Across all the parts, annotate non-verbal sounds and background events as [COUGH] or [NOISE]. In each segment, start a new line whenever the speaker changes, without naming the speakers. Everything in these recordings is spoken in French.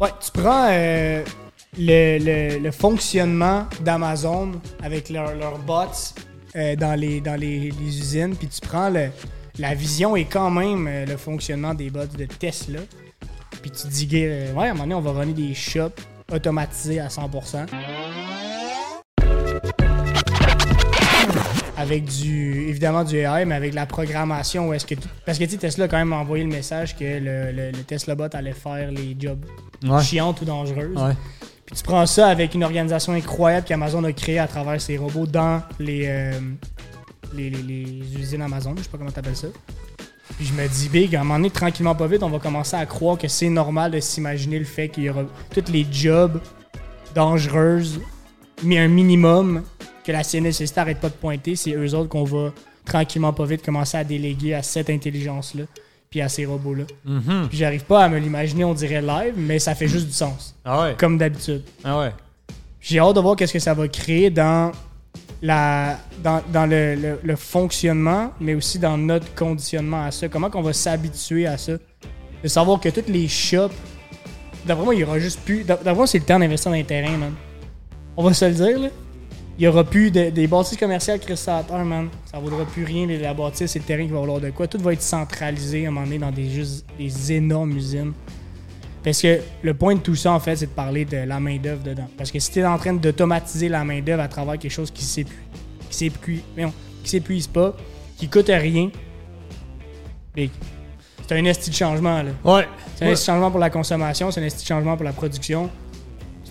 Ouais, tu prends euh, le, le- le fonctionnement d'Amazon avec leurs bots euh, dans, les, dans les, les usines, puis tu prends la vision et quand même euh, le fonctionnement des bots de Tesla. Puis tu te dis, ouais, à un moment donné, on va runner des shops automatisés à 100%. Avec du, évidemment du AI, mais avec la programmation, où est-ce que parce que Tesla a quand même envoyé le message que le, le- le Tesla bot allait faire les jobs
Ouais.
chiantes ou dangereuses.
Ouais.
Puis tu prends ça avec une organisation incroyable qu'Amazon a créée à travers ses robots dans les, euh, les, les- les usines Amazon, je sais pas comment t'appelles ça. Puis je me dis, Big, à un moment donné, tranquillement pas vite, on va commencer à croire que c'est normal de s'imaginer le fait qu'il y aura tous les jobs dangereuses, mais un minimum que la CNSST arrête pas de pointer, c'est eux autres qu'on va tranquillement pas vite commencer à déléguer à cette intelligence-là, puis à ces robots-là.
Mhm.
Puis j'arrive pas à me l'imaginer, on dirait live, mais ça fait juste du sens,
Ah ouais.
comme d'habitude.
Ah ouais.
J'ai hâte de voir qu'est-ce que ça va créer dans la dans, dans le, le- le fonctionnement, mais aussi dans notre conditionnement à ça. Comment qu'on va s'habituer à ça? De savoir que toutes les shops, d'après moi, il y aura juste plus. D'après moi, c'est le temps d'investir dans les terrains, man. On va se le dire, là. Il y aura plus de- des bâtisses commerciales créateurs, man. Ça vaudra plus rien, les- la bâtisse et le terrain qui va valoir de quoi. Tout va être centralisé à un moment donné dans des, juste, des énormes usines. Parce que le point de tout ça, en fait, c'est de parler de la main-d'œuvre dedans. Parce que si tu es en train d'automatiser la main-d'œuvre à travers quelque chose qui s'épuise, qui s'épuise, qui s'épuise pas, qui coûte rien, c'est un esti de changement, là.
Ouais.
C'est un esti de changement pour la consommation, c'est un esti de changement pour la production.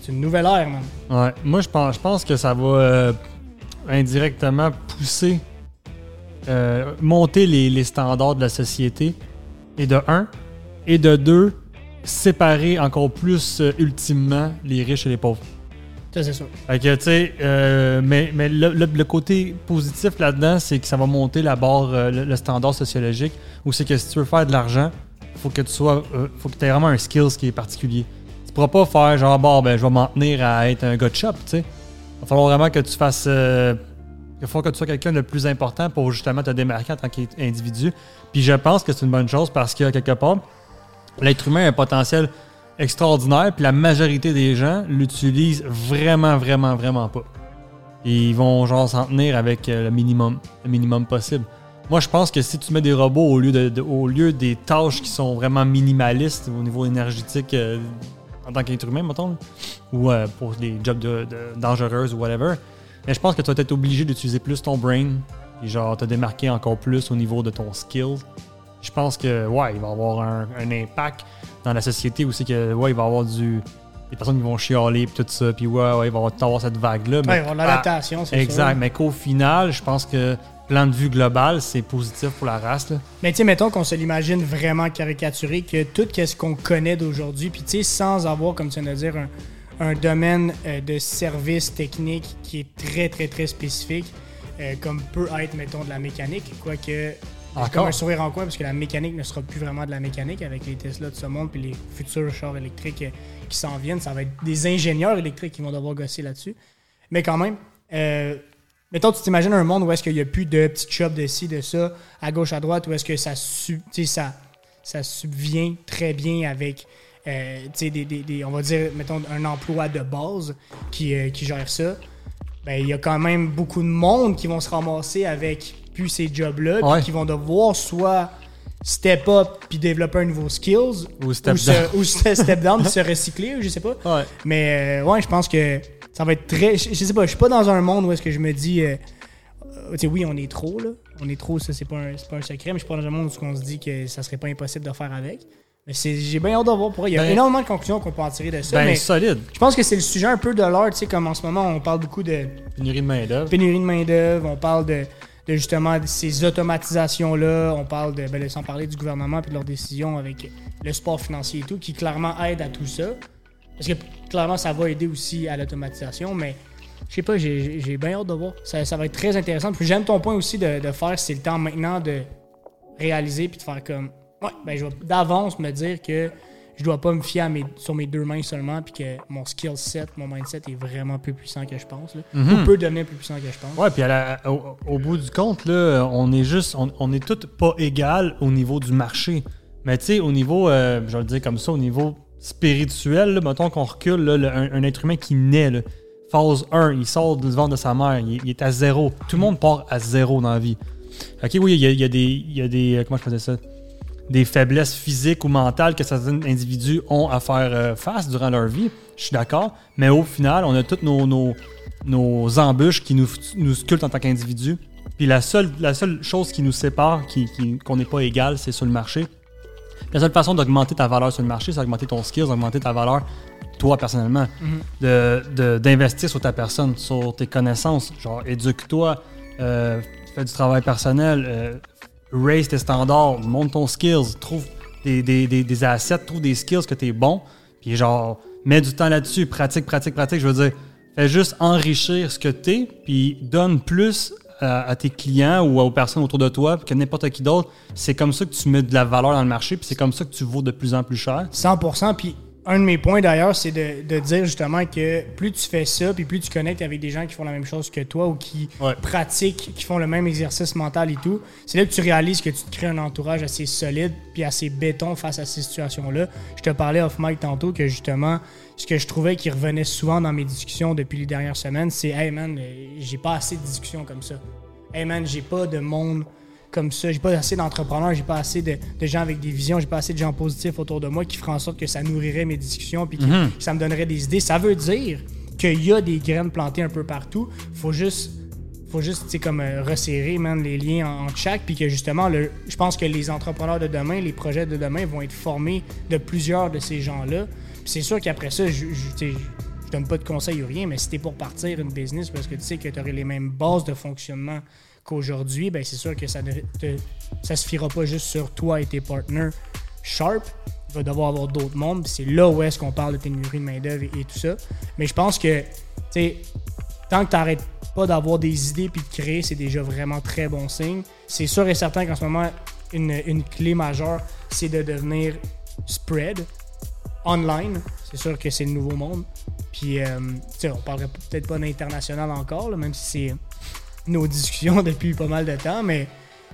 C'est une nouvelle ère, man.
Ouais. Moi, je pense, je pense que ça va euh, indirectement pousser, euh, monter les, les standards de la société. Et de un. Et de deux, séparer encore plus euh, ultimement les riches et les pauvres.
Ça, c'est sûr.
Fait que, tu sais, mais, mais le, le- le côté positif là-dedans, c'est que ça va monter la barre, le, le standard sociologique, où c'est que si tu veux faire de l'argent, faut que tu sois, euh, faut que tu aies vraiment un skills qui est particulier. Tu pourras pas faire genre, bon, ben, je vais m'en tenir à être un gars de shop, tu sais. Il va falloir vraiment que tu fasses, euh, il faut que tu sois quelqu'un de plus important pour justement te démarquer en tant qu'individu. Puis je pense que c'est une bonne chose parce que, quelque part, l'être humain a un potentiel extraordinaire, puis la majorité des gens l'utilisent vraiment, vraiment, vraiment pas. Et ils vont genre s'en tenir avec euh, le minimum, le minimum possible. Moi, je pense que si tu mets des robots au lieu, de, au lieu des tâches qui sont vraiment minimalistes au niveau énergétique euh, en tant qu'être humain, mettons, là, ou euh, pour des jobs de, de- dangereuses ou whatever, mais je pense que tu vas être obligé d'utiliser plus ton brain et genre te démarquer encore plus au niveau de ton skill. Je pense que ouais, il va avoir un, un impact dans la société aussi que ouais, il va y avoir du des personnes qui vont chialer puis tout ça puis ouais, ouais, il va y avoir- cette vague là
Ouais, de l'adaptation, c'est
Exact,
sûr.
mais qu'au final, je pense que plan de vue global, c'est positif pour la race là.
Mais tu sais, mettons qu'on se l'imagine vraiment caricaturé, que tout ce qu'on connaît d'aujourd'hui, puis tu sais, sans avoir, comme tu viens de dire, un, un domaine euh, de service technique qui est très, très, très spécifique, euh, comme peut être, mettons, de la mécanique, quoique comme un sourire en coin, parce que la mécanique ne sera plus vraiment de la mécanique avec les Tesla de ce monde, puis les futurs chars électriques euh, qui s'en viennent. Ça va être des ingénieurs électriques qui vont devoir gosser là-dessus. Mais quand même, euh, mettons, tu t'imagines un monde où est-ce qu'il n'y a plus de petites shops de ci, de ça, à gauche, à droite, où est-ce que ça, ça, ça subvient très bien avec, euh, des, des- des- on va dire, mettons, un emploi de base qui, euh, qui gère ça. Ben, il y a quand même beaucoup de monde qui vont se ramasser avec plus ces jobs-là, puis qui vont devoir soit step up puis développer un nouveau skills,
Ou step down.
ou se- step down puis [LAUGHS] se recycler, ou je sais pas.
Ouais.
Mais euh, ouais, je pense que ça va être très. Je, je sais pas, je suis pas dans un monde où est-ce que je me dis. euh, tu sais, oui, on est trop, là. On est trop, ça, c'est pas, un- pas un secret, mais je suis pas dans un monde où on se dit que ça serait pas impossible de faire avec. Mais c'est- j'ai bien hâte de voir pour Il y a
Ben-
énormément de conclusions qu'on peut en tirer de ça.
Ben
mais
solide.
je pense que c'est le sujet un peu de l'art, tu sais, comme en ce moment, on parle beaucoup de
Pénurie de main d'œuvre.
pénurie de main-d'œuvre, on parle de, de justement ces automatisations-là, on parle de, ben, sans parler du gouvernement et de leurs décisions avec le sport financier et tout, qui clairement aide à tout ça. Parce que clairement, ça va aider aussi à l'automatisation, mais je sais pas, j'ai bien hâte de voir. Ça, ça va être très intéressant. Puis j'aime ton point aussi de, de faire, c'est le temps maintenant de réaliser puis de faire comme, ouais, ben je vais d'avance me dire que je dois pas me fier à mes- sur mes deux mains seulement, puis que mon skill set, mon mindset est vraiment plus puissant que je pense. là.
Mhm.
Ou peut devenir plus puissant que je pense.
Ouais, puis au, au bout du compte, là, on est juste, on, on est tous pas égal au niveau du marché. Mais tu sais, au niveau, euh, je vais le dire comme ça, au niveau spirituel, mettons qu'on recule, un, être humain qui naît, phase 1, il sort du ventre de sa mère, il, est à zéro. Tout le monde part à zéro dans la vie. Ok, oui, il y a, des. il y a des euh, comment je faisais ça? Des faiblesses physiques ou mentales que certains individus ont à faire euh, face durant leur vie. Je suis d'accord. Mais au final, on a toutes nos, nos, nos embûches qui nous, nous sculptent en tant qu'individus. Puis la seule, la seule chose qui nous sépare, qui, qui- qu'on n'est pas égal, c'est sur le marché. La seule façon d'augmenter ta valeur sur le marché, c'est d'augmenter ton skills, d'augmenter ta valeur, toi personnellement. De- de- D'investir sur ta personne, sur tes connaissances. Genre, éduque-toi, euh, fais du travail personnel, euh, raise tes standards, monte ton skills, trouve des, des, des, des assets, trouve des skills que tu es bon, puis genre, mets du temps là-dessus, pratique, pratique, pratique. Je veux dire, fais juste enrichir ce que tu es, puis donne plus à, à tes clients ou aux personnes autour de toi que n'importe qui d'autre. C'est comme ça que tu mets de la valeur dans le marché, puis c'est comme ça que tu vaux de plus en plus cher.
100%. Puis un de mes points d'ailleurs, c'est de, de dire justement que plus tu fais ça, puis plus tu connectes avec des gens qui font la même chose que toi ou qui
Ouais.
pratiquent, qui font le même exercice mental et tout, c'est là que tu réalises que tu te crées un entourage assez solide puis assez béton face à ces situations-là. Je te parlais off mic tantôt que justement, ce que je trouvais qui revenait souvent dans mes discussions depuis les dernières semaines, c'est Hey man, euh, j'ai pas assez de discussions comme ça. Hey man, j'ai pas de monde comme ça. J'ai pas assez d'entrepreneurs, j'ai pas assez de, de gens avec des visions, j'ai pas assez de gens positifs autour de moi qui feraient en sorte que ça nourrirait mes discussions puis que, que ça me donnerait des idées. Ça veut dire qu'il y a des graines plantées un peu partout. Faut juste faut juste tu sais, comme euh, resserrer man, les liens en- entre chaque puis que justement le, je pense que les entrepreneurs de demain les projets de demain vont être formés de plusieurs de ces gens là Puis c'est sûr qu'après ça je, je donne pas de conseils ou rien mais si t'es pour partir une business parce que tu sais que tu aurais les mêmes bases de fonctionnement qu'aujourd'hui ben c'est sûr que ça ne te- ça se fiera pas juste sur toi et tes partenaires sharp il va devoir avoir d'autres mondes c'est là où est-ce qu'on parle de pénurie de main d'œuvre et, tout ça. Mais je pense que tant que tu n'arrêtes pas d'avoir des idées puis de créer, c'est déjà vraiment très bon signe. C'est sûr et certain qu'en ce moment, une, une clé majeure, c'est de devenir spread online. C'est sûr que c'est le nouveau monde. Puis, euh, on parlerait peut-être pas d'international encore, même si c'est nos [LAUGHS] discussions depuis pas mal de temps, mais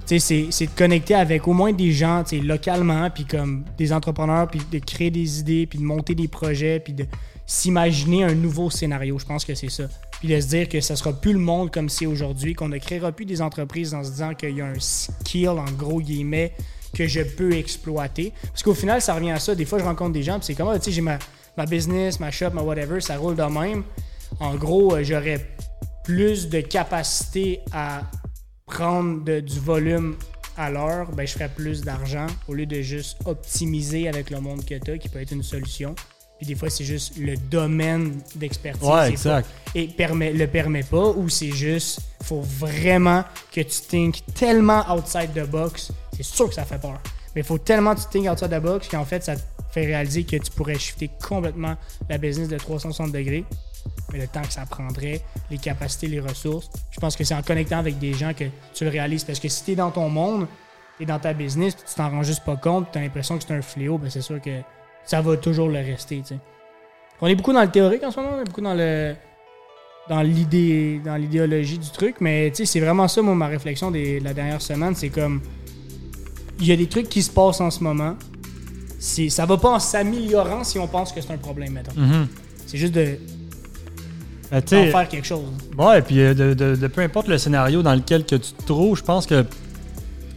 c'est de connecter avec au moins des gens, localement, puis comme des entrepreneurs, puis de créer des idées, puis de monter des projets, puis de s'imaginer un nouveau scénario. Je pense que c'est ça. Puis de se dire que ça sera plus le monde comme c'est aujourd'hui, qu'on ne créera plus des entreprises en se disant qu'il y a un skill, en gros guillemets, que je peux exploiter. Parce qu'au final, ça revient à ça. Des fois, je rencontre des gens, puis c'est comme, ah, tu sais, j'ai ma, business, ma shop, ma whatever, ça roule de même. En gros, euh, j'aurais plus de capacité à prendre du volume à l'heure, ben, je ferais plus d'argent au lieu de juste optimiser avec le monde que tu as, qui peut être une solution. Puis des fois, c'est juste le domaine d'expertise.
Ouais, exact.
pas- et permet, le permet pas, ou c'est juste, faut vraiment que tu think tellement outside the box. C'est sûr que ça fait peur. Mais il faut tellement que tu think outside the box qu'en fait, ça te fait réaliser que tu pourrais shifter complètement la business de 360 degrés. Mais le temps que ça prendrait, les capacités, les ressources, je pense que c'est en connectant avec des gens que tu le réalises. Parce que si tu es dans ton monde, tu es dans ta business, puis tu t'en rends juste pas compte, tu as l'impression que c'est un fléau, ben c'est sûr que ça va toujours le rester. tu sais. On est beaucoup dans le théorique en ce moment, on est beaucoup dans le dans l'idée dans l'idéologie du truc, mais c'est vraiment ça, moi, ma réflexion des- de la dernière semaine, c'est comme il y a des trucs qui se passent en ce moment. C'est, ça va pas en s'améliorant si on pense que c'est un problème, mettons.
Mhm.
C'est juste de
Ben, sais,
faire quelque chose.
Ouais, puis euh, de, de- de peu importe le scénario dans lequel que tu te trouves, je pense que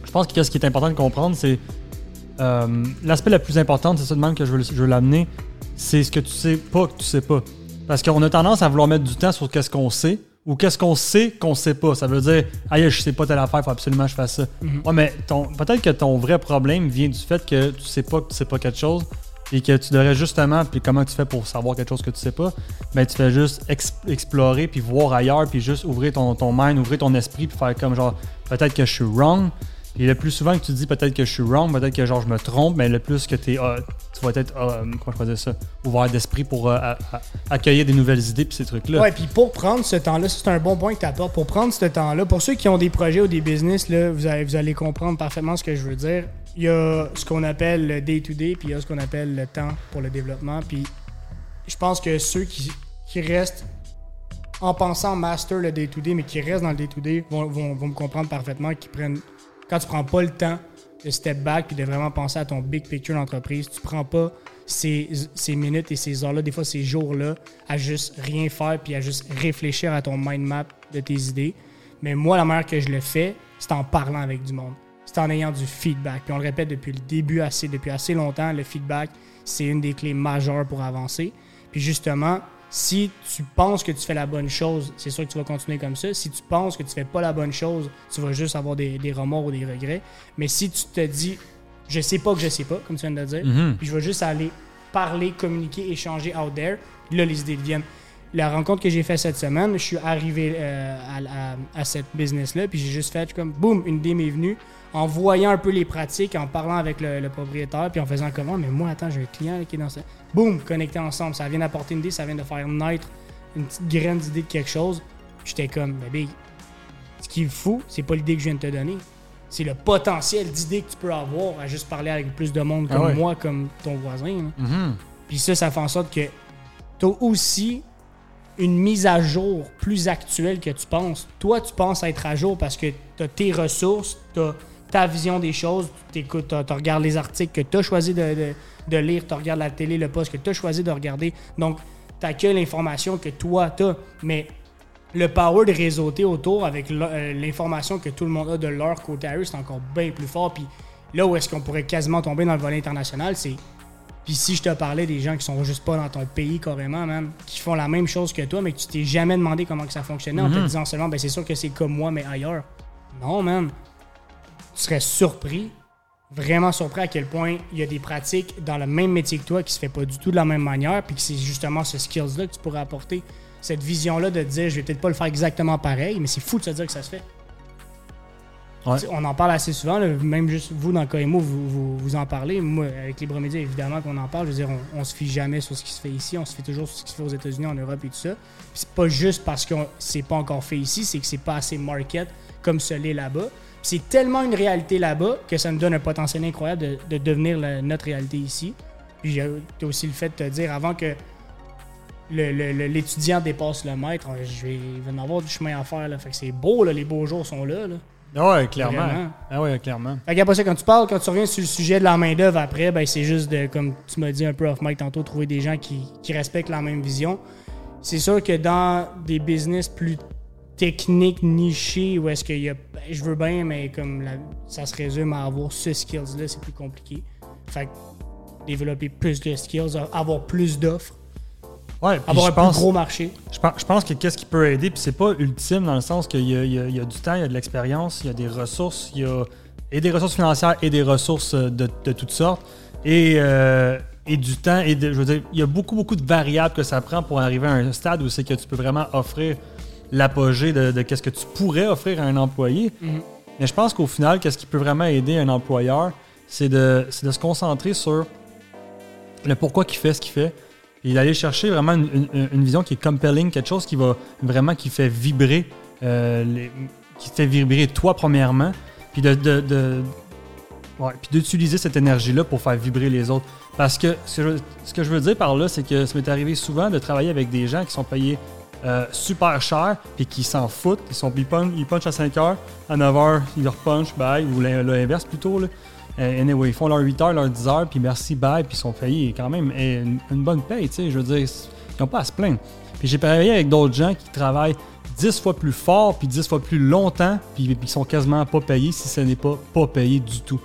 je pense que ce qui est important de comprendre, c'est euh, l'aspect le plus important, c'est ça de même que je veux, l'amener, c'est ce que tu sais pas que tu sais pas. Parce qu'on a tendance à vouloir mettre du temps sur qu'est-ce qu'on sait ou qu'est-ce qu'on sait qu'on sait pas. Ça veut dire, aïe, je sais pas telle affaire, faut absolument que je fasse ça.
Mhm.
Ouais, mais peut-être que ton vrai problème vient du fait que tu sais pas que tu sais pas quelque chose et que tu devrais justement, puis comment tu fais pour savoir quelque chose que tu sais pas, ben tu fais juste ex- explorer puis voir ailleurs puis juste ouvrir ton, ton mind, ouvrir ton esprit puis faire comme genre peut-être que je suis wrong. Puis le plus souvent que tu dis peut-être que je suis wrong, peut-être que genre je me trompe, mais le plus que t'es, ah, tu vas être, ah, comment je ça, ouvert d'esprit pour euh, accueillir des nouvelles idées puis ces trucs-là.
Ouais, puis pour prendre ce temps-là, c'est un bon point que tu apportes. Pour prendre ce temps-là, pour ceux qui ont des projets ou des business, là, vous, allez, vous allez comprendre parfaitement ce que je veux dire. Il y a ce qu'on appelle le day-to-day, puis il y a ce qu'on appelle le temps pour le développement. Puis je pense que ceux qui, qui restent en pensant master le day-to-day, mais qui restent dans le day-to-day, vont, vont- vont me comprendre parfaitement qu'ils prennent. Quand tu prends pas le temps de step back puis de vraiment penser à ton big picture d'entreprise, tu prends pas ces, ces minutes et ces heures-là, des fois ces jours-là, à juste rien faire puis à juste réfléchir à ton mind map de tes idées. Mais moi, la manière que je le fais, c'est en parlant avec du monde. C'est en ayant du feedback. Puis on le répète depuis le début, assez, depuis assez longtemps, le feedback, c'est une des clés majeures pour avancer. Puis justement, si tu penses que tu fais la bonne chose, c'est sûr que tu vas continuer comme ça. Si tu penses que tu fais pas la bonne chose, tu vas juste avoir des, des remords ou des regrets. Mais si tu te dis, je sais pas que je sais pas, comme tu viens de le dire,
Mhm.
puis je vais juste aller parler, communiquer, échanger out there, là, les idées viennent. La rencontre que j'ai faite cette semaine, je suis arrivé euh, à, à- à cette business-là, puis j'ai juste fait comme, boum, une idée m'est venue, en voyant un peu les pratiques, en parlant avec le, le propriétaire, puis en faisant comment, mais moi, attends, j'ai un client qui est dans ça. Boum, connecté ensemble. Ça vient d'apporter une idée, ça vient de faire naître une petite graine d'idée de quelque chose. J'étais comme, bébé, ce qui est fou, c'est pas l'idée que je viens de te donner. C'est le potentiel d'idée que tu peux avoir à juste parler avec plus de monde
Ah
comme
ouais.
moi, comme ton voisin.
Mhm.
Puis ça, ça fait en sorte que tu as aussi une mise à jour plus actuelle que tu penses. Toi, tu penses être à jour parce que tu as tes ressources, tu as ta vision des choses, tu regardes les articles que tu as choisi de, de- lire, tu regardes la télé, le poste que tu as choisi de regarder. Donc, tu accueilles l'information que toi, tu as. Mais le power de réseauter autour avec euh, l'information que tout le monde a de leur côté à eux, c'est encore bien plus fort. Puis là où est-ce qu'on pourrait quasiment tomber dans le volet international, c'est puis si je te parlais des gens qui sont juste pas dans ton pays carrément, man, qui font la même chose que toi, mais que tu t'es jamais demandé comment que ça fonctionnait en te disant seulement, ben c'est sûr que c'est comme moi, mais ailleurs. Non, man. Tu serais surpris, vraiment surpris à quel point il y a des pratiques dans le même métier que toi qui se fait pas du tout de la même manière, puis que c'est justement ce skills-là que tu pourrais apporter. Cette vision-là de te dire, je vais peut-être pas le faire exactement pareil, mais c'est fou de se dire que ça se fait. On en parle assez souvent, même juste vous dans KMO, vous, vous, vous en parlez. Moi, avec Libre Média, évidemment qu'on en parle. Je veux dire, on, se fie jamais sur ce qui se fait ici, on se fie toujours sur ce qui se fait aux États-Unis, en Europe et tout ça. C'est pas juste parce que c'est pas encore fait ici, c'est que c'est pas assez market comme ce l'est là-bas. C'est tellement une réalité là-bas que ça nous donne un potentiel incroyable de, de devenir notre réalité ici. Puis t'as aussi le fait de te dire avant que l'étudiant dépasse le maître, je vais, il va en avoir du chemin à faire. Là. Fait que c'est beau, là, les beaux jours sont là. là.
Ah ouais, clairement.
Vraiment.
Ah ouais, clairement.
Fait qu'après ça, quand tu parles, quand tu reviens sur le sujet de la main-d'œuvre après, ben c'est juste de, comme tu m'as dit un peu off mic tantôt, trouver des gens qui, qui respectent la même vision. C'est sûr que dans des business plus techniques, nichés, où est-ce qu'il y a. ben, je veux bien, mais comme la- ça se résume à avoir ce skills-là, c'est plus compliqué. Fait que développer plus de skills, avoir plus d'offres,
Ouais,
avoir un
pense,
plus gros marché.
je pense, je pense que qu'est-ce qui peut aider, puis c'est pas ultime dans le sens qu'il y a, y y du temps, il y a de l'expérience, il y a des ressources, il y a et des ressources financières et des ressources euh, de, de toutes sortes, et, euh, et du temps, et de- je veux dire, il y a beaucoup, beaucoup de variables que ça prend pour arriver à un stade où c'est que tu peux vraiment offrir l'apogée de, de qu'est-ce que tu pourrais offrir à un employé.
Mhm.
Mais je pense qu'au final, qu'est-ce qui peut vraiment aider un employeur, c'est de, c'est de se concentrer sur le pourquoi qu'il fait ce qu'il fait et d'aller chercher vraiment une, vision qui est compelling, quelque chose qui va vraiment qui fait vibrer, euh, qui fait vibrer toi premièrement, puis de, puis d'utiliser cette énergie-là pour faire vibrer les autres. Parce que ce que je, veux dire par là, c'est que ça m'est arrivé souvent de travailler avec des gens qui sont payés euh, super cher puis qui s'en foutent. Ils, sont, ils, punchent, ils à 5 heures, à 9 heures, ils leur punchent, bye, ou l'in- l'inverse plutôt. Euh, anyway, ils font leurs 8 heures, leurs 10 heures, puis merci, bye, puis ils sont payés quand même une, une bonne paye, tu sais, je veux dire, ils n'ont pas à se plaindre. Puis j'ai travaillé avec d'autres gens qui travaillent 10 fois plus fort, puis 10 fois plus longtemps, puis ils sont quasiment pas payés si ce n'est pas pas payé du tout.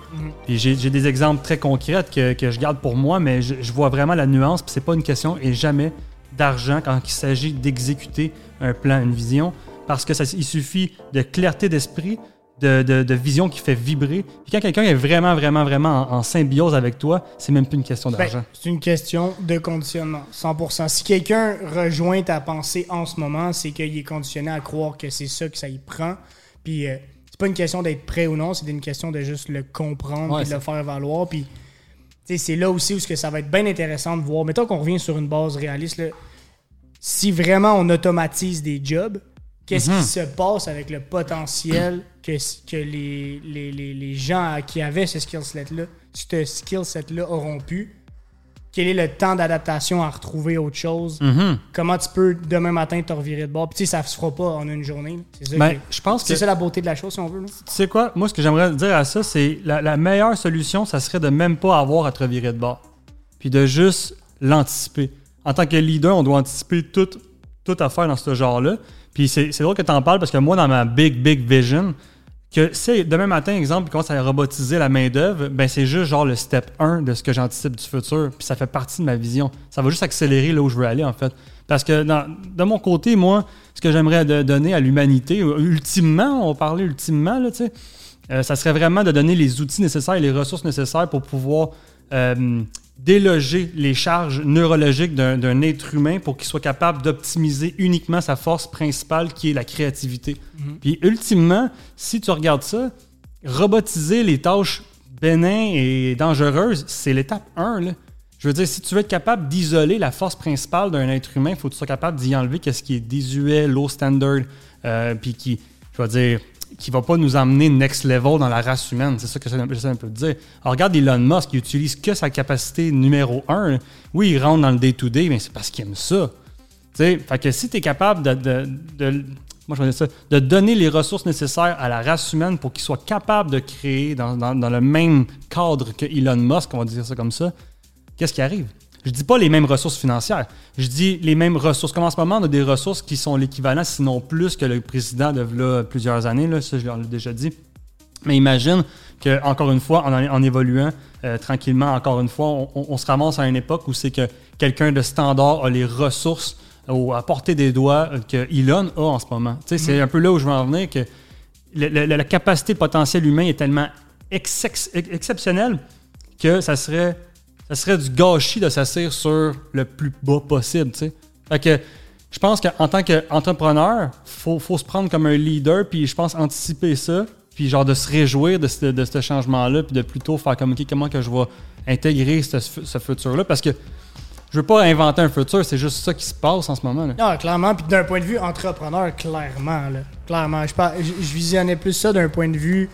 Puis j'ai j'ai des exemples très concrets que, que je garde pour moi, mais je, je vois vraiment la nuance, puis c'est pas une question et jamais d'argent quand il s'agit d'exécuter un plan, une vision, parce que ça, il suffit de clarté d'esprit, de, de- de vision qui fait vibrer. Puis quand quelqu'un est vraiment, vraiment, vraiment en, en symbiose avec toi, c'est même plus une question
Ben,
d'argent.
c'est une question de conditionnement, 100%. Si quelqu'un rejoint ta pensée en ce moment, c'est qu'il est conditionné à croire que c'est ça que ça y prend. Puis euh, c'est pas une question d'être prêt ou non, c'est une question de juste le comprendre
Ouais,
puis de le faire valoir. Puis c'est là aussi où que ça va être bien intéressant de voir. Mettons qu'on revient sur une base réaliste. là. Si vraiment on automatise des jobs, qu'est-ce
Mhm.
qui se passe avec le potentiel que, que les, les, les, les gens qui avaient ce skill set-là, ce skill set-là auront pu? Quel est le temps d'adaptation à retrouver autre chose?
Mhm.
Comment tu peux demain matin te revirer de bord? Puis tu sais, ça se fera pas en une journée. C'est ça,
Ben, je pense que
c'est ça la beauté de la chose, si on veut. là.
Tu sais quoi? Moi, ce que j'aimerais dire à ça, c'est la, la meilleure solution, ça serait de même pas avoir à te revirer de bord. puis de juste l'anticiper. En tant que leader, on doit anticiper tout, tout à faire dans ce genre-là. Puis c'est c'est drôle que tu en parles parce que moi, dans ma big, big vision, que si demain matin, exemple, ils commencent à robotiser la main-d'œuvre, ben c'est juste genre le step 1 de ce que j'anticipe du futur. Puis ça fait partie de ma vision. Ça va juste accélérer là où je veux aller, en fait. Parce que de mon côté, moi, ce que j'aimerais donner à l'humanité, ultimement, on parlait ultimement, là, euh, ça serait vraiment de donner les outils nécessaires et les ressources nécessaires pour pouvoir euh, déloger les charges neurologiques d'un être humain pour qu'il soit capable d'optimiser uniquement sa force principale qui est la créativité. Puis ultimement, si tu regardes ça, robotiser les tâches bénins et dangereuses, c'est l'étape 1. Là. Je veux dire, si tu veux être capable d'isoler la force principale d'un être humain, il faut que tu sois capable d'y enlever qu'est-ce qui est désuet, low standard, euh, puis qui, je veux dire, qui va pas nous emmener next level dans la race humaine. C'est ça que j'essaie un peu de dire. Regarde Elon Musk, il utilise que sa capacité numéro 1. Oui, il rentre dans le day-to-day, mais c'est parce qu'il aime ça. Tu sais, fait que si tu es capable de, moi je ça, de donner les ressources nécessaires à la race humaine pour qu'il soit capable de créer dans, dans- dans le même cadre que Elon Musk, on va dire ça comme ça, qu'est-ce qui arrive? Je dis pas les mêmes ressources financières. Je dis les mêmes ressources. Comme en ce moment, on a des ressources qui sont l'équivalent, sinon plus, que le président de là, plusieurs années. Là, ça, je l'ai déjà dit. Mais imagine que, encore une fois, en, en évoluant euh, tranquillement, encore une fois, on, on- on se ramasse à une époque où c'est que quelqu'un de standard a les ressources au- à portée des doigts que Elon a en ce moment. C'est un peu là où je veux en venir, que le- le- la capacité potentielle humaine est tellement ex- exceptionnelle que ça serait, ça serait du gâchis de s'asseoir sur le plus bas possible. tu sais. Fait que je pense qu'en tant qu'entrepreneur, faut, faut se prendre comme un leader, puis je pense anticiper ça, puis genre de se réjouir de ce, de ce changement-là, puis de plutôt faire comme, OK, comment que je vais intégrer ce, ce futur-là, parce que je veux pas inventer un futur, c'est juste ça qui se passe en ce moment. là.
Non, clairement. Puis d'un point de vue entrepreneur, clairement. Là, clairement. Je, je visionnais plus ça d'un point de vue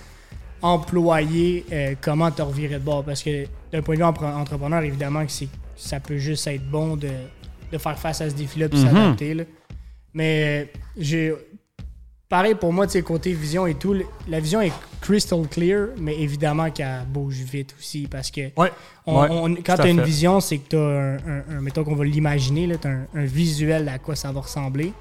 employé, euh, comment te revirer de bord? Parce que d'un point de vue entrepreneur, évidemment, que c'est- ça peut juste être bon de, de faire face à ce défi-là puis
Mhm.
s'adapter. Mais euh, j'ai. Pareil pour moi, tu côté vision et tout, la vision est crystal clear, mais évidemment qu'elle bouge vite aussi parce que
Ouais.
on-
Ouais,
on- quand tu as une vision, c'est que tu as un, un- un- mettons qu'on va l'imaginer, tu as un, un visuel à quoi ça va ressembler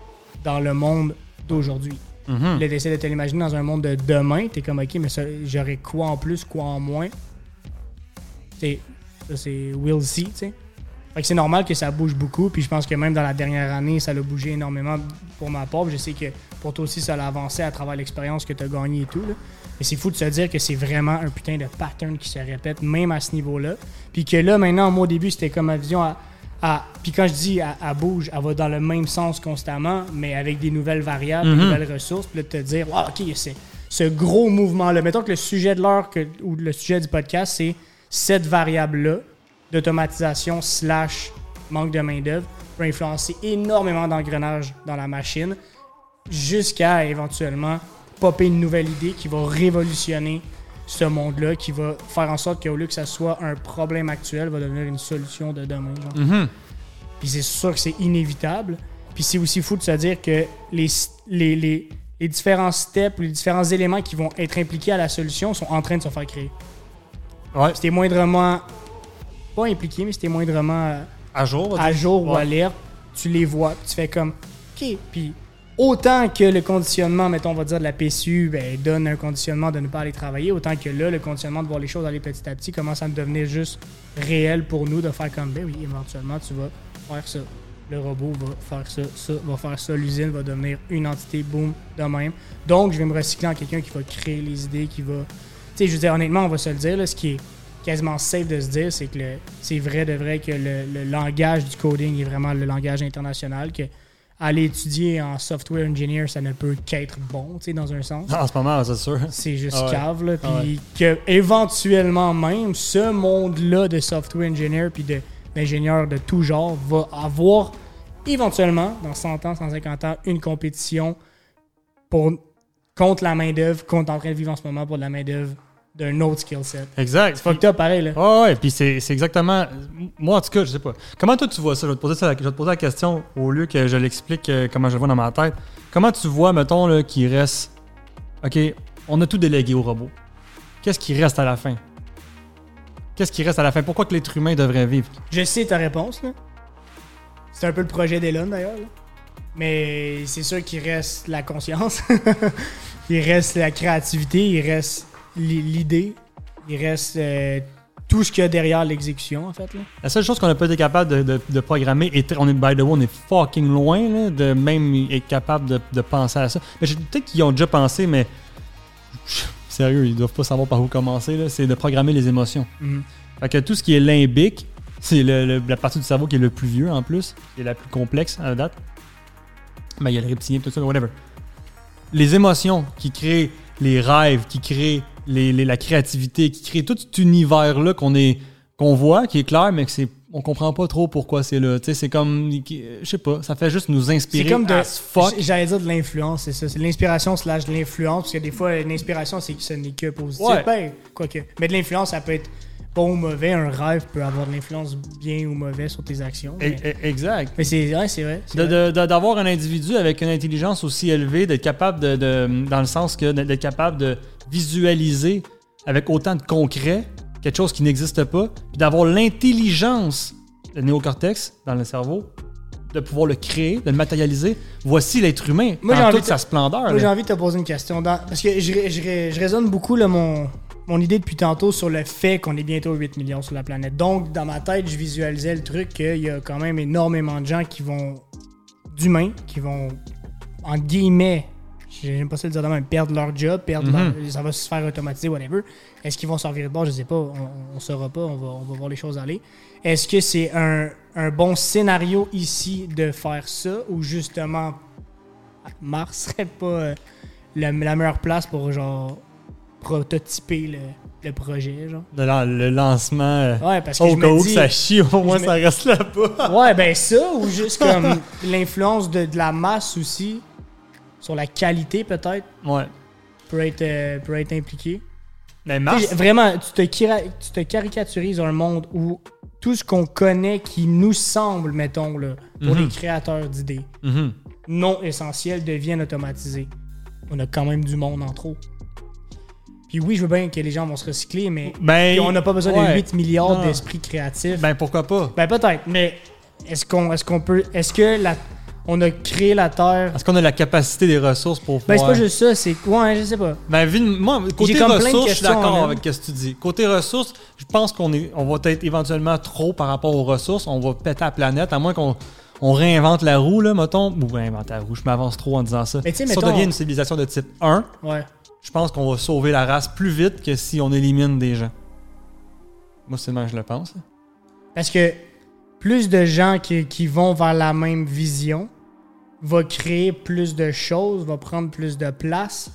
dans le monde d'aujourd'hui. Là, t'essaies de te l'imaginer dans un monde de demain, t'es comme, ok, mais j'aurais quoi en plus, quoi en moins? Ça, c'est we'll see, tu sais. C'est normal que ça bouge beaucoup, puis je pense que même dans la dernière année, ça a bougé énormément pour ma part. Je sais que pour toi aussi, ça a avancé à travers l'expérience que tu as gagnée et tout. là. Mais c'est fou de se dire que c'est vraiment un putain de pattern qui se répète, même à ce niveau-là. Puis que là, maintenant, moi, au début, c'était comme ma vision à. À- puis quand je dis à, à bouge, elle va dans le même sens constamment, mais avec des nouvelles variables, des
Mhm.
nouvelles ressources. Puis là, de te dire, wow, OK, c'est ce gros mouvement-là. Mettons que le sujet de l'heure ou le sujet du podcast, c'est cette variable-là d'automatisation slash manque de main-d'œuvre peut influencer énormément d'engrenages dans la machine jusqu'à éventuellement popper une nouvelle idée qui va révolutionner ce monde-là, qui va faire en sorte qu'au lieu que ça soit un problème actuel, va devenir une solution de demain. genre.
Mhm.
Puis c'est sûr que c'est inévitable. Puis c'est aussi fou de se dire que les, les, les, les différents steps, les différents éléments qui vont être impliqués à la solution sont en train de se faire créer.
Ouais.
T'es moindrement, pas impliqué, mais t'es moindrement euh,
À jour,
à jour ou
Ouais.
alerte, tu les vois, tu fais comme, OK. Puis autant que le conditionnement, mettons, on va dire de la PCU, ben, donne un conditionnement de ne pas aller travailler, autant que là, le conditionnement de voir les choses aller petit à petit commence à devenir juste réel pour nous, de faire comme, ben oui, éventuellement, tu vas faire ça. Le robot va faire ça, ça, va faire ça, l'usine va devenir une entité, boum, de même. Donc, je vais me recycler en quelqu'un qui va créer les idées, qui va. Tu sais, je veux dire, honnêtement, on va se le dire, là, ce qui est quasiment safe de se dire, c'est que c'est vrai de vrai que le, le langage du coding est vraiment le langage international, que aller étudier en software engineer, ça ne peut qu'être bon, tu sais, dans un sens. [LAUGHS]
En ce moment, c'est sûr.
C'est juste
Ah ouais.
cave, là. Puis
Ah ouais.
que éventuellement même, ce monde-là de software engineer puis de- d'ingénieurs de, tout genre va avoir éventuellement, dans 100 ans, 150 ans, une compétition pour, contre la main-d'œuvre qu'on est en train de vivre en ce moment pour la main-d'œuvre d'un autre skill set.
Exact.
C'est fucked up pareil, là.
Ouais, ouais, puis c'est c'est exactement. Moi, en tout cas, je sais pas. Comment toi tu vois ça? Je vais te poser, ça, je vais te poser la question au lieu que je l'explique euh, comment je le vois dans ma tête. Comment tu vois, mettons, là, qu'il reste. Ok, on a tout délégué au robot. Qu'est-ce qui reste à la fin? Qu'est-ce qui reste à la fin? Pourquoi que l'être humain devrait vivre?
Je sais ta réponse, là. C'est un peu le projet d'Elon, d'ailleurs. là. Mais c'est sûr qu'il reste la conscience. [LAUGHS] il reste la créativité. Il reste l'idée. Il reste euh, tout ce qu'il y a derrière l'exécution, en fait. Là.
La seule chose qu'on n'a pas été capable de, de- de programmer, et on est, by the way, on est fucking loin là, de même être capable de, de penser à ça. Mais peut-être qu'ils ont déjà pensé, mais [LAUGHS] sérieux, ils doivent pas savoir par où commencer. C'est de programmer les émotions.
Mhm.
Fait que tout ce qui est limbique, c'est la partie du cerveau qui est le plus vieux en plus, qui est la plus complexe à la date. Ben, il y a le reptilien, tout ça, whatever. Les émotions qui créent les rêves, qui créent les- les- la créativité, qui créent tout cet univers-là qu'on est qu'on voit, qui est clair, mais que c'est on comprend pas trop pourquoi c'est là. C'est comme, je sais pas, ça fait juste nous
C'est
inspirer
comme de. J'allais dire de l'influence, c'est ça. C'est l'inspiration slash de l'influence. Parce que des fois, l'inspiration, c'est que ce n'est que positif.
Ouais.
Ben, quoique. Mais de l'influence, ça peut être bon ou mauvais. Un rêve peut avoir de l'influence bien ou mauvais sur tes actions.
E-
Mais,
e- Exact.
mais c'est ouais, vrai.
D'avoir un individu avec une intelligence aussi élevée, d'être capable de, de- Dans le sens que d'être capable de visualiser avec autant de concret quelque chose qui n'existe pas, puis d'avoir l'intelligence, le néocortex dans le cerveau, de pouvoir le créer, de le matérialiser. Voici l'être humain
Moi, j'ai
dans
envie
toute
de-
sa splendeur.
Moi, j'ai envie de te poser une question. Dans- Parce que je, je ré- je raisonne beaucoup là, mon, mon idée depuis tantôt sur le fait qu'on est bientôt 8 millions sur la planète. Donc, dans ma tête, je visualisais le truc qu'il y a quand même énormément de gens qui vont. d'humains, qui vont, en guillemets, j'aime pas ça le dire de même, perdre leur job, perdre
Mhm.
leur- ça va se faire automatiser, whatever. Est-ce qu'ils vont s'en virer de bord? Je sais pas. On, saura pas. On va, on va voir les choses aller. Est-ce que c'est un, un bon scénario ici de faire ça ou justement Mars serait pas euh, la, la meilleure place pour genre prototyper le, le projet genre.
De le lancement. euh,
Ouais parce que
au cas où ça chie, au moins ça reste là-bas. [LAUGHS]
Ouais ben ça ou juste comme l'influence de, de la masse aussi sur la qualité peut-être
Ouais.
peut être euh, peut être impliquée.
Mais
sais, Vraiment, tu te, tu te caricaturises un monde où tout ce qu'on connaît qui nous semble, mettons, là, pour
Mhm.
les créateurs d'idées,
Mhm.
non essentiels deviennent automatisés. On a quand même du monde en trop. Puis oui, je veux bien que les gens vont se recycler, mais
ben,
on n'a pas besoin
ouais.
de 8 milliards d'esprits créatifs. Ben,
Ben pourquoi pas?
peut-être, mais est-ce qu'on est qu'on peut. Est-ce que la, on a créé la Terre?
Est-ce qu'on a la capacité des ressources pour
Ben c'est
pouvoir-
pas juste ça, c'est. Ouais, je sais pas.
Ben, vu moi, côté ressources, je suis d'accord avec ce que tu dis. Côté ressources, je pense qu'on est, on va être éventuellement trop par rapport aux ressources. On va péter la planète, à moins qu'on on réinvente la roue, là, mettons. Ou réinventer la roue, je m'avance trop en disant ça.
Mais
si on
mettons-
devient une civilisation de type 1,
Ouais.
Je pense qu'on va sauver la race plus vite que si on élimine des gens. Moi, c'est moi je le pense.
Parce que plus de gens qui, qui vont vers la même vision va créer plus de choses, va prendre plus de place.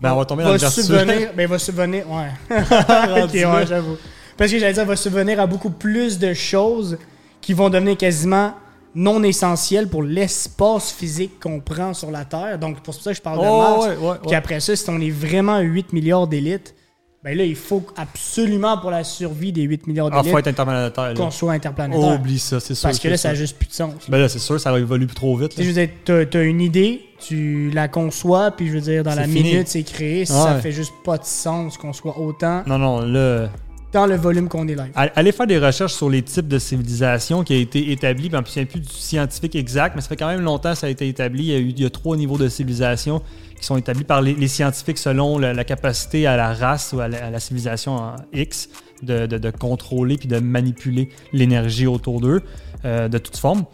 Ben, on va tomber dans le
subvenir, [LAUGHS] ben, va subvenir, ouais. [LAUGHS] ok, ouais, j'avoue. Parce que j'allais dire, va subvenir à beaucoup plus de choses qui vont devenir quasiment non essentielles pour l'espace physique qu'on prend sur la Terre. Donc, pour ça que je parle de
Oh,
Mars.
ouais, ouais,
Puis après ça, si on est vraiment 8 milliards d'élites, ben là, il faut absolument pour la survie des 8 milliards
Ah,
d'élites
faut être interplanétaire.
qu'on soit interplanétaire.
Oublie ça, c'est sûr.
Parce que là, ça n'a juste plus de sens.
Ben là, c'est sûr, ça va évoluer plus trop vite.
Je veux dire, t'as, une idée, tu la conçois, puis je veux dire, dans la
fini.
minute, c'est créé. Ça
Ouais.
fait juste pas de sens qu'on soit autant
Non, non, là.
Dans le volume qu'on est
Allez faire des recherches sur les types de civilisations qui a été établi. Ben, n'y a plus du scientifique exact, mais ça fait quand même longtemps que ça a été établi. Il y a, eu, trois niveaux de civilisation qui sont établis par les, scientifiques selon la, capacité à la race ou à la, civilisation X de contrôler puis de manipuler l'énergie autour d'eux euh, de toute forme.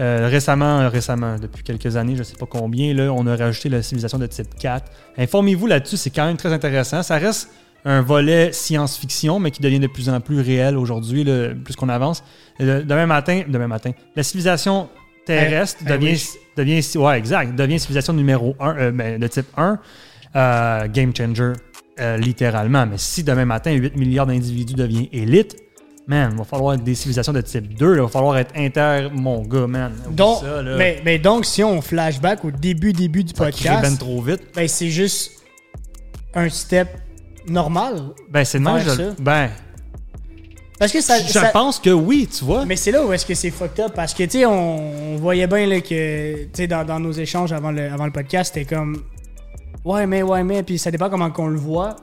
Euh, récemment, récemment, depuis quelques années, je ne sais pas combien, là, on a rajouté la civilisation de type 4. Informez-vous là-dessus, c'est quand même très intéressant. Ça reste un volet science-fiction, mais qui devient de plus en plus réel aujourd'hui, plus qu'on avance. Euh, Demain matin, demain matin, la civilisation terrestre
I- I
devient, devient, ouais, exact, devient civilisation numéro 1, de type 1, euh, game changer, euh, littéralement. Mais si demain matin, 8 milliards d'individus deviennent élite, man, il va falloir être des civilisations de type 2, là, il va falloir être inter, mon gars, man.
Donc,
ça, là.
mais, mais donc, si on flashback au début, début du
Ça ben
podcast,
trop vite.
ben, c'est juste un step normal.
Ben, c'est
Faire
je-. Ben,
Parce que ça.
je
ça-
pense que oui, tu vois.
Mais c'est là où est-ce que c'est fucked up parce que tu sais on, on voyait bien là, que tu sais dans, dans nos échanges avant le, avant le podcast c'était comme ouais mais ouais mais puis ça dépend comment qu'on le voit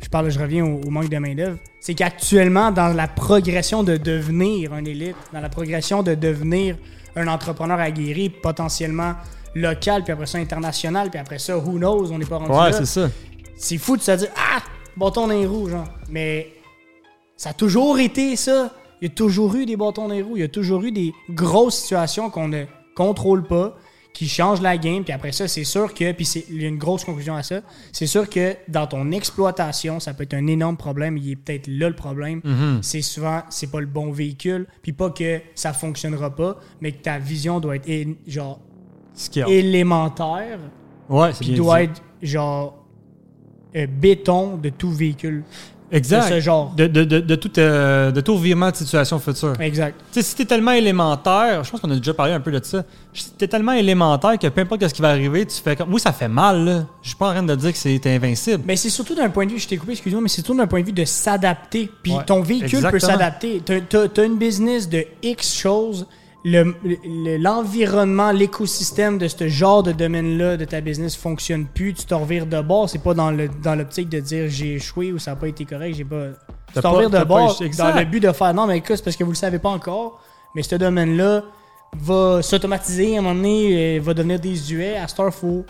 je parle, je reviens au, au manque de main-d'œuvre, c'est qu'actuellement, dans la progression de devenir un élite, dans la progression de devenir un entrepreneur aguerri, potentiellement local, puis après ça international, puis après ça, who knows, on n'est pas rendu
Ouais,
là.
c'est ça.
C'est fou de se dire Ah, bâton dans les roues, genre. Mais ça a toujours été ça. Il y a toujours eu des bâtons dans les roues. Il y a toujours eu des grosses situations qu'on ne contrôle pas, qui changent la game. Puis après ça, c'est sûr que, puis c'est- il y a une grosse conclusion à ça, c'est sûr que dans ton exploitation, ça peut être un énorme problème. Il est peut-être là le problème.
Mhm.
C'est souvent, c'est pas le bon véhicule. Puis pas que ça fonctionnera pas, mais que ta vision doit être genre
Skill.
élémentaire
Ouais, c'est
doit
dit.
être genre euh, béton de tout véhicule
Exact.
de ce genre.
De, de, de, de tout, euh, de tout revirement de situation future.
Exact.
Tu sais, si t'es tellement élémentaire, je pense qu'on a déjà parlé un peu de ça. Si t'es tellement élémentaire que peu importe ce qui va arriver, tu fais comme. Oui, ça fait mal, là. Je suis pas en train de dire que c'est invincible.
Mais c'est surtout d'un point de vue, je t'ai coupé, excuse-moi, mais c'est surtout d'un point de vue de s'adapter. Puis
Ouais,
ton véhicule peut s'adapter. T'as- t'as une business de X choses. Le- le- L'environnement, l'écosystème de ce genre de domaine-là de ta business fonctionne plus, tu te revires de bord. C'est pas dans le dans l'optique de dire j'ai échoué ou ça n'a pas été correct, j'ai pas. Tu
T'as
te
pas-
revires de bord dans le but de faire non, mais écoute, c'est parce que vous le savez pas encore, mais ce domaine-là va s'automatiser à un moment donné, euh, va devenir désuet. À Star, faut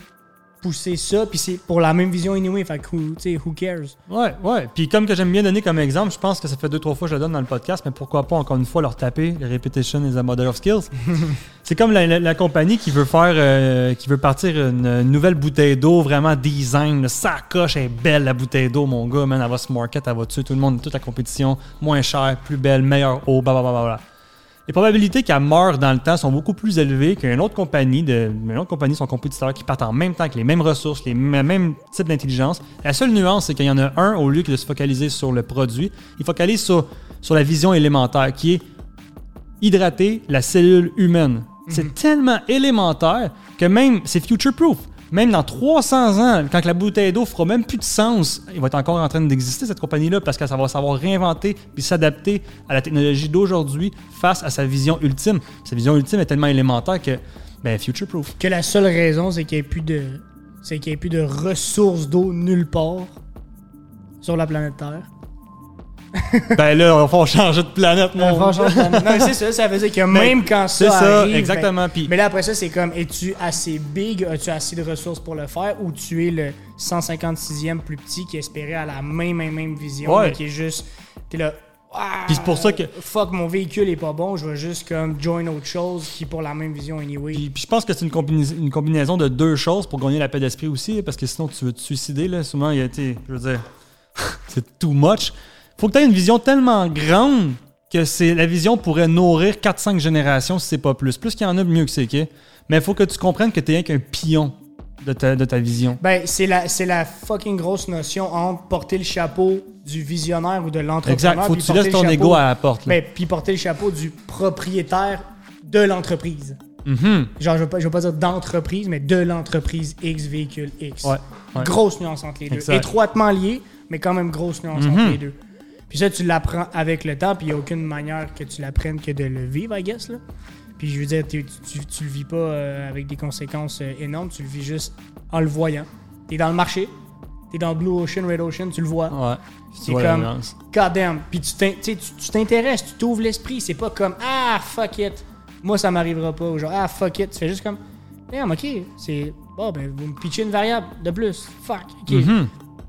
pousser ça, puis c'est pour la même vision anyway, fait que who, tu sais, who cares?
Ouais, ouais. Puis comme que j'aime bien donner comme exemple, je pense que ça fait deux, trois fois que je le donne dans le podcast, mais pourquoi pas encore une fois leur taper les repetition is a model of skills. [LAUGHS] c'est comme la, la- la compagnie qui veut faire, euh, qui veut partir une, nouvelle bouteille d'eau vraiment design. là. Ça coche, elle est belle la bouteille d'eau, mon gars, man. Elle va se market, elle va tuer tout le monde, toute la compétition, moins cher, plus belle, meilleure eau, blablabla. Les probabilités qu'elle meure dans le temps sont beaucoup plus élevées qu'une autre compagnie, de, une autre compagnie, son compétiteur, qui partent en même temps, avec les mêmes ressources, les mêmes, types d'intelligence. La seule nuance, c'est qu'il y en a un, au lieu de se focaliser sur le produit, il focalise sur, sur la vision élémentaire, qui est hydrater la cellule humaine. C'est tellement élémentaire que même, c'est future-proof. Même dans 300 ans, quand la bouteille d'eau fera même plus de sens, il va être encore en train d'exister cette compagnie-là parce qu'elle va savoir réinventer puis s'adapter à la technologie d'aujourd'hui face à sa vision ultime. Sa vision ultime est tellement élémentaire que, ben, future-proof.
Que la seule raison, c'est qu'il n'y ait plus de. C'est qu'il n'y ait plus de ressources d'eau nulle part sur la planète Terre.
Ben là, on va changer de planète, mon
non, c'est ça, ça veut dire que même quand ça.
C'est ça,
arrive,
exactement.
ben- mais là, après ça, c'est comme es-tu assez big, as-tu assez de ressources pour le faire, ou tu es le 156e plus petit qui espérait à la même, même, même vision,
Ouais.
mais qui est juste. T'es là. Ah,
Puis c'est pour ça que-
Fuck, mon véhicule est pas bon, je vais juste comme join autre chose qui pour la même vision anyway.
Puis, puis je pense que c'est une, combina- une combinaison de deux choses pour gagner la paix d'esprit aussi, parce que sinon tu veux te suicider. Là. Souvent, il y a été, je veux dire, [LAUGHS] c'est too much. Faut que tu aies une vision tellement grande que c'est la vision pourrait nourrir 4-5 générations si c'est pas plus. Plus qu'il y en a, mieux que c'est. Mais il faut que tu comprennes que tu es qu'un pion de ta, de ta vision.
Ben, c'est la, c'est la fucking grosse notion entre porter le chapeau du visionnaire ou de l'entrepreneur.
Exact. Faut que tu laisses ton
chapeau-
ego à la porte. là.
Ben, puis porter le chapeau du propriétaire de l'entreprise.
Mhm.
Genre, je veux pas, je veux pas dire d'entreprise, mais de l'entreprise X véhicule X.
Ouais, ouais.
Grosse nuance entre les deux.
Exact.
Étroitement lié, mais quand même grosse nuance entre les deux. Puis ça, tu l'apprends avec le temps, puis il n'y a aucune manière que tu l'apprennes que de le vivre, I guess. Là. Puis je veux dire, tu, tu, tu le vis pas euh, avec des conséquences euh, énormes, tu le vis juste en le voyant. T'es dans le marché, t'es dans Blue Ocean, Red Ocean, tu le vois.
Ouais. Tu
C'est comme-. God damn. Puis tu tu tu- tu t'intéresses, tu t'ouvres l'esprit. C'est pas comme Ah, fuck it. Moi, ça m'arrivera pas. Ou genre Ah, fuck it. Tu fais juste comme Damn, ok. C'est. Bon, ben, vous me pitchez une variable de plus. Fuck. Ok.
Mhm.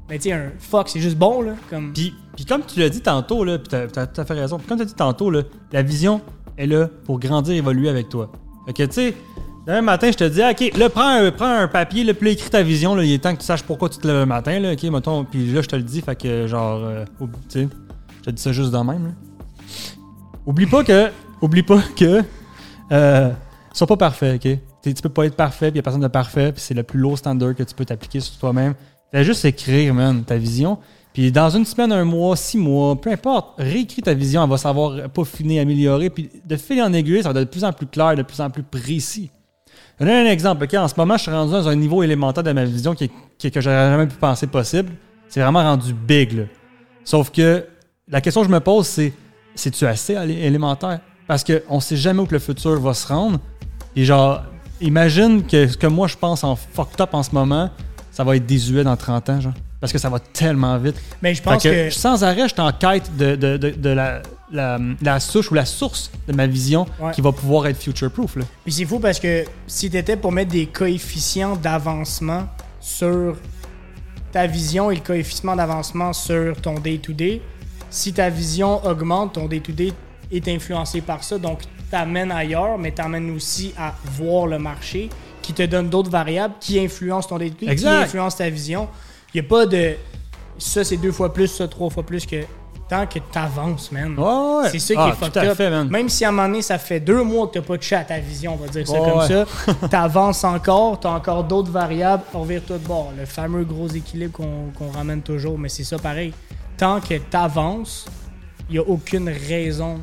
Mais tu sais, un fuck, c'est juste bon, là. Comme.
Puis, puis comme tu l'as dit tantôt, là, puis t'as, t'as tout à fait raison, puis comme tu as dit tantôt, là, la vision est là pour grandir, évoluer avec toi. Fait que, tu sais, demain matin, je te dis, OK, là, prends un, prends un papier, là, puis là, écris ta vision, là, il est temps que tu saches pourquoi tu te lèves le matin, là, OK, mettons, puis là, je te le dis, fait que, genre, euh, tu sais, je te dis ça juste de même, là. Oublie pas que, oublie pas que, euh, sois pas parfait, OK? T'es- tu peux pas être parfait, puis y a personne de parfait, puis c'est le plus low standard que tu peux t'appliquer sur toi-même. Fais juste écrire, man, ta vision. Puis dans une semaine, un mois, six mois, peu importe, réécris ta vision, elle va savoir peaufiner, améliorer. Puis de fil en aiguille, ça va être de plus en plus clair, de plus en plus précis. Je vais donner un exemple. ok? En ce moment, je suis rendu dans un niveau élémentaire de ma vision qui, est- qui- que j'aurais jamais pu penser possible. C'est vraiment rendu big. Sauf que la question que je me pose, c'est c'est-tu assez élé- élémentaire? Parce qu'on ne sait jamais où que le futur va se rendre. Et genre, imagine que ce que moi je pense en fucked up en ce moment, ça va être désuet dans 30 ans, genre. Parce que ça va tellement vite.
Mais je pense
que,
que.
sans arrêt, je suis en quête de, de, de, de la, la, la souche ou la source de ma vision
Ouais.
qui va pouvoir être future-proof.
Puis c'est fou parce que si t'étais pour mettre des coefficients d'avancement sur ta vision et le coefficient d'avancement sur ton day-to-day, si ta vision augmente, ton day-to-day est influencé par ça. Donc, t'amènes ailleurs, mais t'amènes aussi à voir le marché qui te donne d'autres variables qui influencent ton day-to-day, qui influencent ta vision. Il n'y a pas de ça, c'est deux fois plus, ça, trois fois plus que tant que t'avances, man.
Ouais, ouais.
C'est ça qui
Ah,
est fucked up.
fait, man.
Même si à un moment donné, ça fait deux mois que t'as pas touché à ta vision, on va dire ça comme
ouais.
ça. [LAUGHS] T'avances encore, t'as encore d'autres variables, on vire tout de bord. Le fameux gros équilibre qu'on qu'on ramène toujours, mais c'est ça pareil. Tant que t'avances, il n'y a aucune raison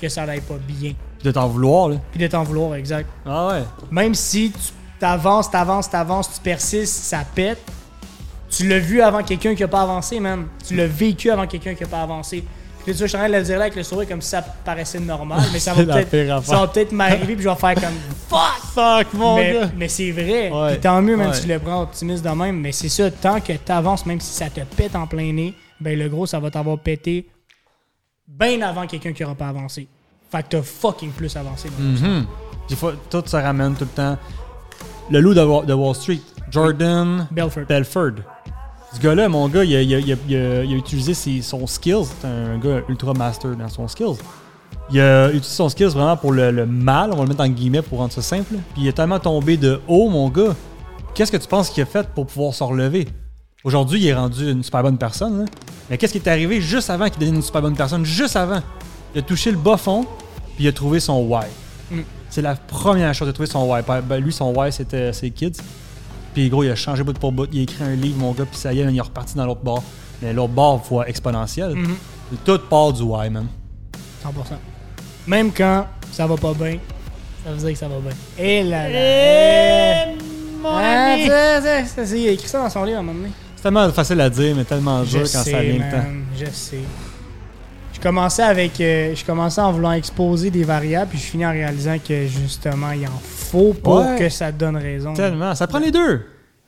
que ça n'aille pas bien.
De t'en vouloir, là.
Puis de t'en vouloir, exact.
Ah ouais.
Même si tu t'avances, t'avances, t'avances, tu persistes, ça pète. Tu l'as vu avant quelqu'un qui a pas avancé, man. Tu l'as vécu avant quelqu'un qui a pas avancé. Puis tu vois, je suis en train de le dire là avec le sourire comme si ça paraissait normal, mais ça [LAUGHS] va peut-être ça va peut-être m'arriver puis je vais faire comme [LAUGHS] fuck.
Fuck, mon
Mais,
gars.
mais c'est vrai.
Ouais.
Puis tant mieux, même
Ouais.
si tu le prends optimiste de même. Mais c'est ça, tant que t'avances, même si ça te pète en plein nez, ben le gros, ça va t'avoir pété bien avant quelqu'un qui aura pas avancé. Fait que t'as fucking plus avancé.
Mhm. Des fois, tout se ramène tout le temps. Le loup de, Wa- de Wall Street, Jordan
Belfort.
Belford. Ce gars-là, mon gars, il a, il a- il a- il a- il a utilisé ses- son skills. C'est un gars ultra master dans son skills. Il a utilisé son skills vraiment pour le, le mal, on va le mettre en guillemets pour rendre ça simple. Puis il est tellement tombé de haut, mon gars. Qu'est-ce que tu penses qu'il a fait pour pouvoir se relever? Aujourd'hui, il est rendu une super bonne personne. là. Mais qu'est-ce qui est arrivé juste avant qu'il devienne une super bonne personne? Juste avant. Il a touché le bas fond, puis il a trouvé son why.
Mm.
C'est la première chose de trouver son why. Ben, lui, son why, c'était ses kids. Puis gros, il a changé bout pour bout. Il a écrit un livre, mon gars, puis ça y est, man, il est reparti dans l'autre bord. Mais l'autre bord, fois exponentielle.
Mhm.
Tout part du why, man.
100%. Même quand ça va pas bien, ça veut dire que ça va bien. Et là. Ah, ça, c'est- il a écrit ça dans son livre à un moment donné.
C'est tellement facile à dire, mais tellement dur quand ça vient le temps.
je sais. Je commençais avec, euh, je commençais en voulant exposer des variables, puis je finis en réalisant que justement, il en faut pour
Ouais.
que ça te donne raison.
Tellement. Ça prend les deux.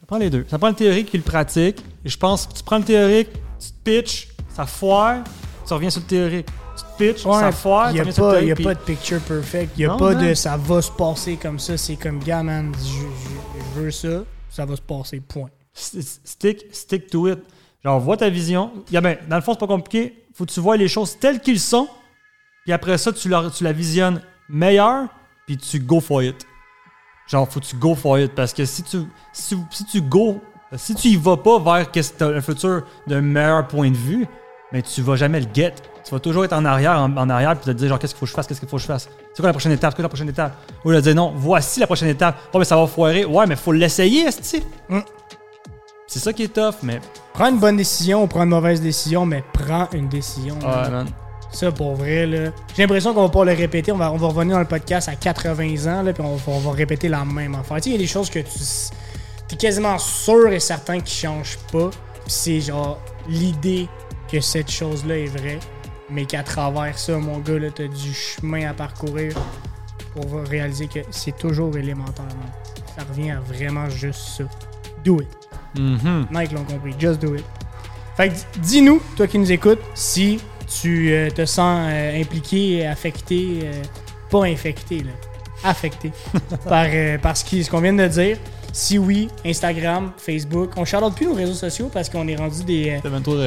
Ça prend les deux. Ça prend le théorique puis le pratique. Et je pense que tu prends le théorique, tu te pitches, ça foire, tu reviens sur le théorique. Tu te pitches,
Ouais,
ça foire,
Il
tu
n'y a,
reviens sur le
pas,
théorique.
y a
puis-
pas de picture perfect. Il n'y a
Non,
pas
man.
de ça va se passer comme ça. C'est comme, gars, man, je, je- je veux ça, ça va se passer, point.
Stick, stick to it. Genre, vois ta vision. Il y a, ben, dans le fond, c'est pas compliqué. Faut que tu vois les choses telles qu'ils sont. Puis après ça, tu la, visionnes meilleure. Puis tu go for it. Genre, faut que tu go for it. Parce que si tu, si, tu- go, si tu y vas pas vers un futur d'un meilleur point de vue, mais tu vas jamais le get. Tu vas toujours être en arrière, en, en arrière, puis te dire genre qu'est-ce qu'il faut que je fasse, qu'est-ce qu'il faut que je fasse? C'est quoi la prochaine étape, c'est quoi la prochaine étape? Ou de dire non, voici la prochaine étape. Oh mais ça va foirer. Ouais, mais faut l'essayer, esti.
Mm.
C'est ça qui est tough, mais
Prends une bonne décision ou prends une mauvaise décision, mais prends une décision.
ouais,
man. Ça, pour vrai, là. J'ai l'impression qu'on va pas le répéter. On va, on va revenir dans le podcast à 80 ans, là, puis on, va- on va répéter la même affaire. Tu sais, il y a des choses que tu. T'es quasiment sûr et certain qu'ils changent pas. Puis c'est genre l'idée que cette chose-là est vraie, mais qu'à travers ça, mon gars, là, t'as du chemin à parcourir pour réaliser que c'est toujours élémentaire. man. Ça revient à vraiment juste ça. Do it.
Mhm.
Nike l'ont compris. Just do it. Fait que dis-nous, toi qui nous écoutes, si tu euh, te sens euh, impliqué, affecté, euh, pas infecté, là, affecté [LAUGHS] par, par ce qu'on vient de dire. Si oui, Instagram, Facebook. On ne plus nos réseaux sociaux parce qu'on est rendu des,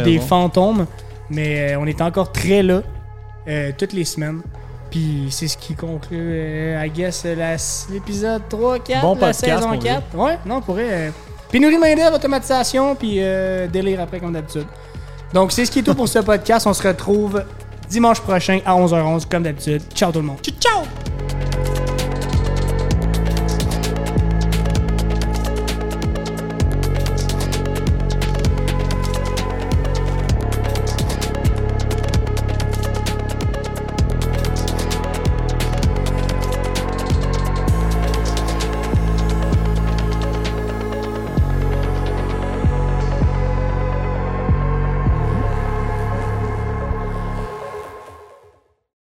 des fantômes, mais on est encore très là toutes les semaines. Puis c'est ce qui conclut, I guess, l'épisode 3, 4,
Bon
la
podcast,
saison
mon
4. Ouais, non, pour vrai. Pénurie de main-d'œuvre, automatisation, puis euh, délire après, comme d'habitude. Donc c'est ce qui est tout pour ce podcast. On se retrouve dimanche prochain à 11h11, comme d'habitude. Ciao tout le monde. Ciao!